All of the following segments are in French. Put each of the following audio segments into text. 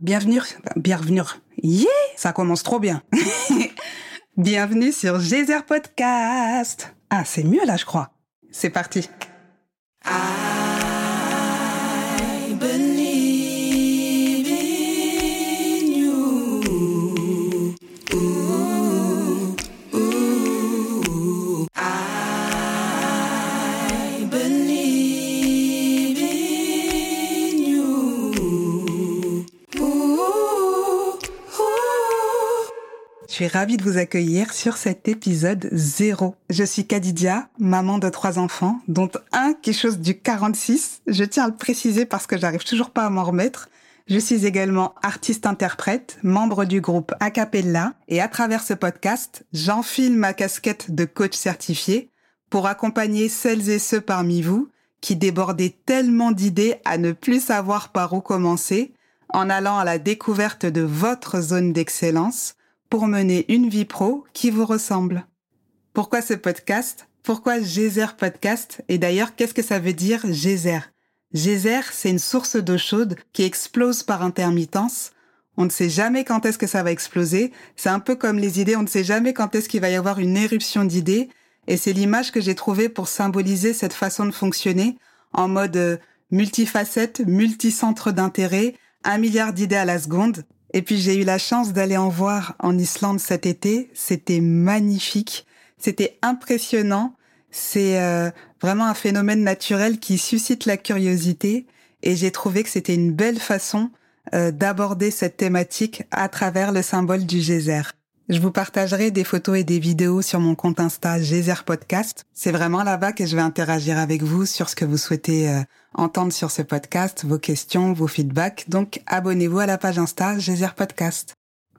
Bienvenue, bienvenue. Yeah, ça commence trop bien. bienvenue sur Geyser Podcast. Ah, c'est mieux là, je crois. C'est parti. Suis ravie de vous accueillir sur cet épisode zéro. Je suis Kadidia, maman de trois enfants, dont un qui chose du 46. Je tiens à le préciser parce que j'arrive toujours pas à m'en remettre. Je suis également artiste-interprète, membre du groupe Acapella, et à travers ce podcast, j'enfile ma casquette de coach certifié pour accompagner celles et ceux parmi vous qui débordaient tellement d'idées à ne plus savoir par où commencer, en allant à la découverte de votre zone d'excellence pour mener une vie pro qui vous ressemble. Pourquoi ce podcast? Pourquoi Geyser Podcast? Et d'ailleurs, qu'est-ce que ça veut dire Geyser Geyser, c'est une source d'eau chaude qui explose par intermittence. On ne sait jamais quand est-ce que ça va exploser. C'est un peu comme les idées, on ne sait jamais quand est-ce qu'il va y avoir une éruption d'idées. Et c'est l'image que j'ai trouvée pour symboliser cette façon de fonctionner en mode euh, multifacette, multicentre d'intérêt, un milliard d'idées à la seconde. Et puis j'ai eu la chance d'aller en voir en Islande cet été. C'était magnifique. C'était impressionnant. C'est euh, vraiment un phénomène naturel qui suscite la curiosité. Et j'ai trouvé que c'était une belle façon euh, d'aborder cette thématique à travers le symbole du geyser. Je vous partagerai des photos et des vidéos sur mon compte Insta Geyser Podcast. C'est vraiment là-bas que je vais interagir avec vous sur ce que vous souhaitez euh, entendre sur ce podcast, vos questions, vos feedbacks. Donc abonnez-vous à la page Insta Geyser Podcast.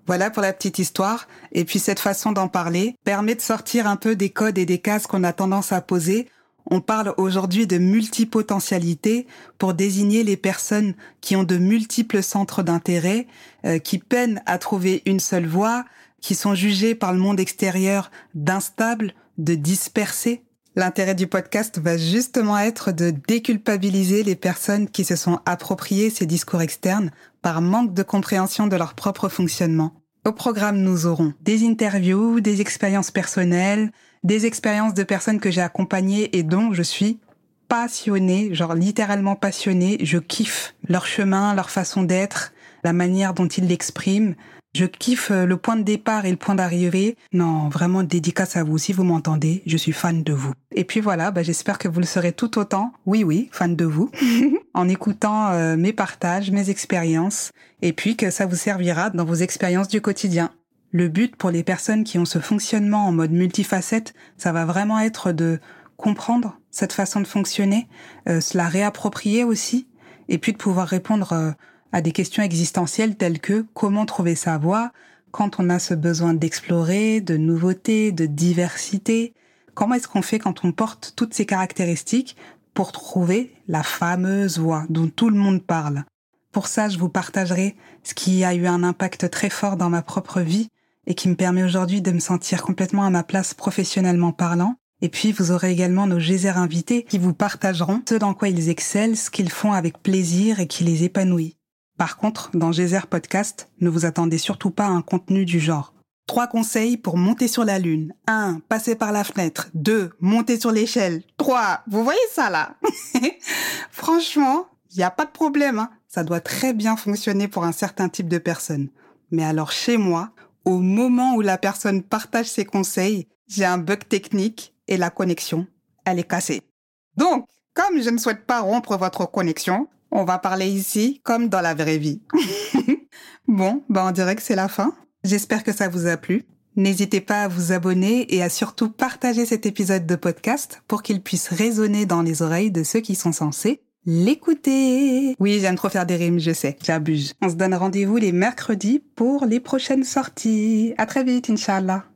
Voilà pour la petite histoire. Et puis cette façon d'en parler permet de sortir un peu des codes et des cases qu'on a tendance à poser. On parle aujourd'hui de multipotentialité pour désigner les personnes qui ont de multiples centres d'intérêt, euh, qui peinent à trouver une seule voie, qui sont jugées par le monde extérieur d'instables, de dispersés. L'intérêt du podcast va justement être de déculpabiliser les personnes qui se sont appropriées ces discours externes par manque de compréhension de leur propre fonctionnement. Au programme, nous aurons des interviews, des expériences personnelles, des expériences de personnes que j'ai accompagnées et dont je suis passionnée, genre littéralement passionnée. Je kiffe leur chemin, leur façon d'être, la manière dont ils l'expriment. Je kiffe euh, le point de départ et le point d'arrivée. Non, vraiment dédicace à vous si vous m'entendez. Je suis fan de vous. Et puis voilà, bah, j'espère que vous le serez tout autant. Oui, oui, fan de vous. en écoutant euh, mes partages, mes expériences. Et puis que ça vous servira dans vos expériences du quotidien. Le but pour les personnes qui ont ce fonctionnement en mode multifacette, ça va vraiment être de comprendre cette façon de fonctionner, euh, se la réapproprier aussi, et puis de pouvoir répondre euh, à des questions existentielles telles que comment trouver sa voie quand on a ce besoin d'explorer, de nouveauté, de diversité. Comment est-ce qu'on fait quand on porte toutes ces caractéristiques pour trouver la fameuse voie dont tout le monde parle? Pour ça, je vous partagerai ce qui a eu un impact très fort dans ma propre vie et qui me permet aujourd'hui de me sentir complètement à ma place professionnellement parlant. Et puis, vous aurez également nos geysers invités qui vous partageront ce dans quoi ils excellent, ce qu'ils font avec plaisir et qui les épanouit. Par contre, dans Geyser Podcast, ne vous attendez surtout pas à un contenu du genre. Trois conseils pour monter sur la lune. 1. Passer par la fenêtre. 2. Monter sur l'échelle. 3. Vous voyez ça là? Franchement, il n'y a pas de problème. Hein. Ça doit très bien fonctionner pour un certain type de personne. Mais alors chez moi, au moment où la personne partage ses conseils, j'ai un bug technique et la connexion, elle est cassée. Donc, comme je ne souhaite pas rompre votre connexion, on va parler ici comme dans la vraie vie. bon, ben on dirait que c'est la fin. J'espère que ça vous a plu. N'hésitez pas à vous abonner et à surtout partager cet épisode de podcast pour qu'il puisse résonner dans les oreilles de ceux qui sont censés l'écouter. Oui, j'aime trop faire des rimes, je sais, j'abuse. On se donne rendez-vous les mercredis pour les prochaines sorties. À très vite, Inch'Allah.